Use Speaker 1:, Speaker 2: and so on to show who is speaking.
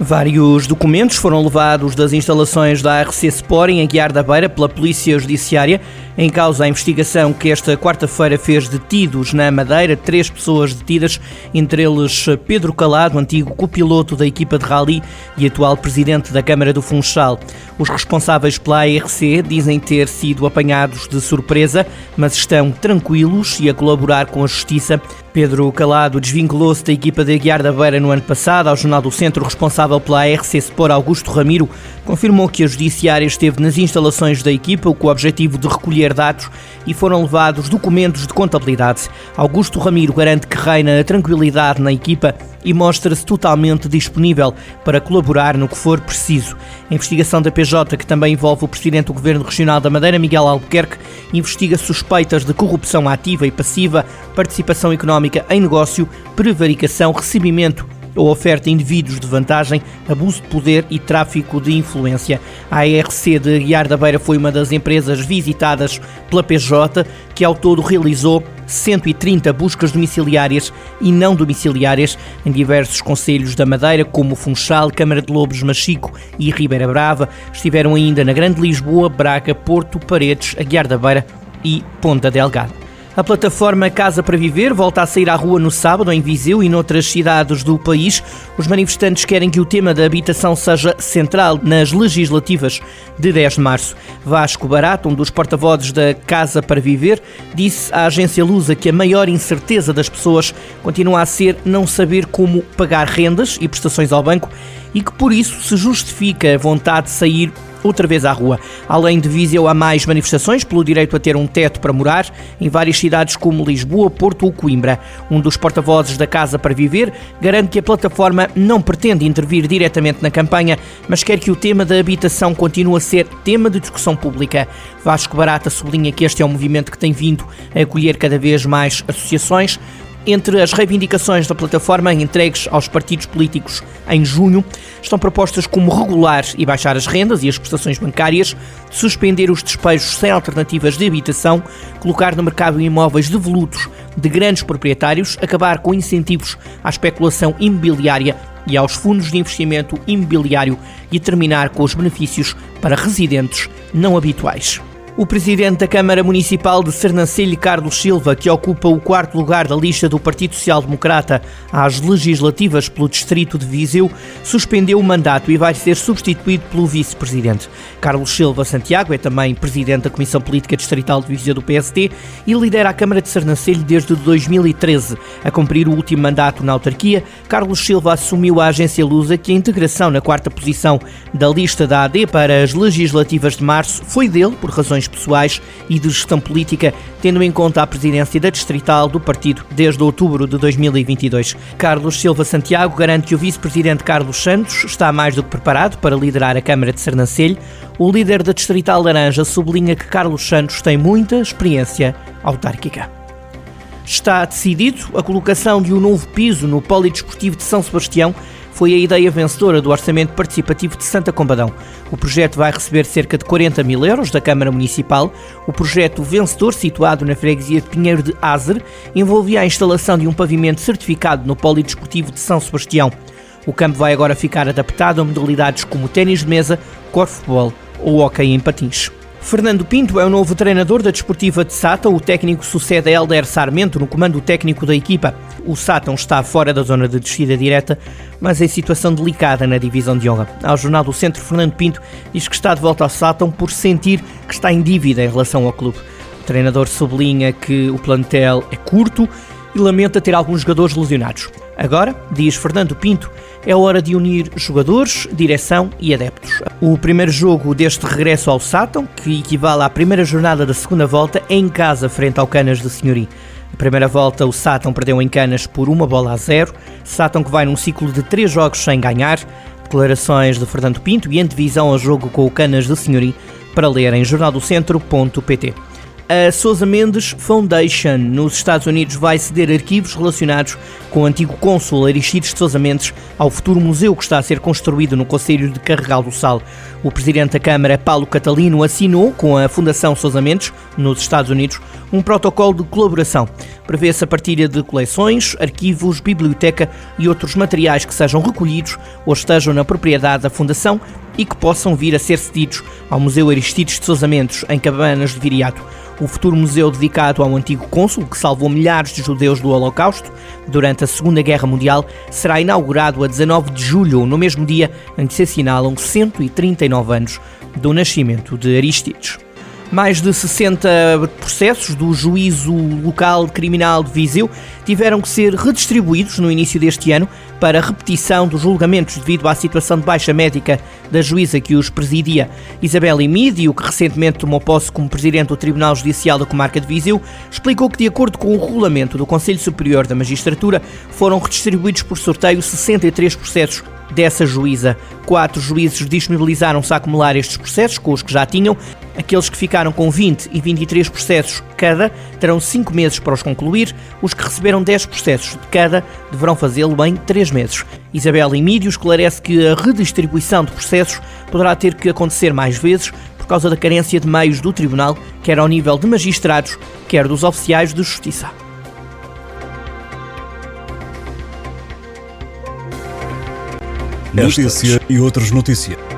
Speaker 1: Vários documentos foram levados das instalações da ARC Sport em Aguiar da Beira pela Polícia Judiciária. Em causa a investigação que esta quarta-feira fez detidos na Madeira, três pessoas detidas, entre eles Pedro Calado, antigo copiloto da equipa de rally e atual presidente da Câmara do Funchal. Os responsáveis pela ARC dizem ter sido apanhados de surpresa, mas estão tranquilos e a colaborar com a Justiça. Pedro Calado desvinculou-se da equipa de Aguiar da Beira no ano passado. Ao Jornal do Centro, responsável pela ARC Sport, Augusto Ramiro, confirmou que a Judiciária esteve nas instalações da equipa com o objetivo de recolher dados e foram levados documentos de contabilidade. Augusto Ramiro garante que reina a tranquilidade na equipa e mostra-se totalmente disponível para colaborar no que for preciso. A investigação da PJ, que também envolve o Presidente do Governo Regional da Madeira, Miguel Albuquerque, investiga suspeitas de corrupção ativa e passiva, participação económica em negócio, prevaricação, recebimento ou oferta a indivíduos de vantagem, abuso de poder e tráfico de influência. A ARC de Guiar da Beira foi uma das empresas visitadas pela PJ, que ao todo realizou 130 buscas domiciliárias e não domiciliárias em diversos conselhos da Madeira, como Funchal, Câmara de Lobos, Machico e Ribeira Brava. Estiveram ainda na Grande Lisboa, Braga, Porto, Paredes, Aguiar da Beira e Ponta Delgada. A plataforma Casa para Viver volta a sair à rua no sábado em Viseu e noutras cidades do país. Os manifestantes querem que o tema da habitação seja central nas legislativas de 10 de março. Vasco Barato, um dos porta-vozes da Casa para Viver, disse à agência Lusa que a maior incerteza das pessoas continua a ser não saber como pagar rendas e prestações ao banco e que por isso se justifica a vontade de sair outra vez à rua. Além de Viseu, há mais manifestações pelo direito a ter um teto para morar em várias cidades como Lisboa, Porto ou Coimbra. Um dos porta-vozes da Casa para Viver garante que a plataforma não pretende intervir diretamente na campanha, mas quer que o tema da habitação continue a ser tema de discussão pública. Vasco Barata sublinha que este é um movimento que tem vindo a acolher cada vez mais associações, entre as reivindicações da plataforma entregues aos partidos políticos em junho, estão propostas como regular e baixar as rendas e as prestações bancárias, suspender os despejos sem alternativas de habitação, colocar no mercado imóveis devolutos de grandes proprietários, acabar com incentivos à especulação imobiliária e aos fundos de investimento imobiliário e terminar com os benefícios para residentes não habituais. O presidente da Câmara Municipal de Sernancelho, Carlos Silva, que ocupa o quarto lugar da lista do Partido Social Democrata às legislativas pelo distrito de Viseu, suspendeu o mandato e vai ser substituído pelo vice-presidente. Carlos Silva Santiago é também presidente da Comissão Política Distrital de Viseu do PSD e lidera a Câmara de Sernancelho desde 2013. A cumprir o último mandato na autarquia, Carlos Silva assumiu a agência Lusa que a integração na quarta posição da lista da AD para as legislativas de março foi dele por razões pessoais e de gestão política, tendo em conta a presidência da distrital do partido desde outubro de 2022. Carlos Silva Santiago garante que o vice-presidente Carlos Santos está mais do que preparado para liderar a Câmara de Sernancelho. O líder da distrital Laranja sublinha que Carlos Santos tem muita experiência autárquica. Está decidido a colocação de um novo piso no Polidesportivo de São Sebastião foi a ideia vencedora do Orçamento Participativo de Santa Combadão. O projeto vai receber cerca de 40 mil euros da Câmara Municipal. O projeto vencedor, situado na freguesia de Pinheiro de Azer, envolvia a instalação de um pavimento certificado no Polidesportivo de São Sebastião. O campo vai agora ficar adaptado a modalidades como ténis de mesa, corfball ou hockey em patins. Fernando Pinto é o novo treinador da Desportiva de Sata. O técnico sucede a Helder Sarmento no comando técnico da equipa. O Sátão está fora da zona de descida direta, mas em situação delicada na divisão de honra. Ao Jornal do Centro, Fernando Pinto diz que está de volta ao Sátão por sentir que está em dívida em relação ao clube. O treinador sublinha que o plantel é curto e lamenta ter alguns jogadores lesionados. Agora, diz Fernando Pinto, é hora de unir jogadores, direção e adeptos. O primeiro jogo deste regresso ao Sátão, que equivale à primeira jornada da segunda volta, é em casa frente ao Canas de Senhorim. Na primeira volta, o Sátão perdeu em Canas por uma bola a zero. Sátão que vai num ciclo de três jogos sem ganhar. Declarações de Fernando Pinto e antevisão ao jogo com o Canas de Senhorim para ler em jornaldocentro.pt. A Sousa Mendes Foundation, nos Estados Unidos, vai ceder arquivos relacionados com o antigo cônsul Aristides de Sousa Mendes ao futuro museu que está a ser construído no Conselho de Carregal do Sal. O presidente da Câmara, Paulo Catalino, assinou com a Fundação Sousa Mendes, nos Estados Unidos, um protocolo de colaboração. Prevê-se a partilha de coleções, arquivos, biblioteca e outros materiais que sejam recolhidos ou estejam na propriedade da Fundação e que possam vir a ser cedidos ao Museu Aristides de Sousa Mendes, em Cabanas de Viriato o futuro museu dedicado ao antigo cônsul que salvou milhares de judeus do Holocausto durante a Segunda Guerra Mundial será inaugurado a 19 de julho, no mesmo dia em que se assinalam 139 anos do nascimento de Aristides. Mais de 60 processos do Juízo Local Criminal de Viseu tiveram que ser redistribuídos no início deste ano para repetição dos julgamentos devido à situação de baixa médica da juíza que os presidia. Isabel Emídio, que recentemente tomou posse como presidente do Tribunal Judicial da Comarca de Viseu, explicou que, de acordo com o regulamento do Conselho Superior da Magistratura, foram redistribuídos por sorteio 63 processos dessa juíza. Quatro juízes disponibilizaram-se a acumular estes processos com os que já tinham. Aqueles que ficaram com 20 e 23 processos cada terão 5 meses para os concluir. Os que receberam 10 processos de cada deverão fazê-lo em 3 meses. Isabel Emídio esclarece que a redistribuição de processos poderá ter que acontecer mais vezes por causa da carência de meios do Tribunal, quer ao nível de magistrados, quer dos oficiais de justiça.
Speaker 2: Notícia e outras notícias.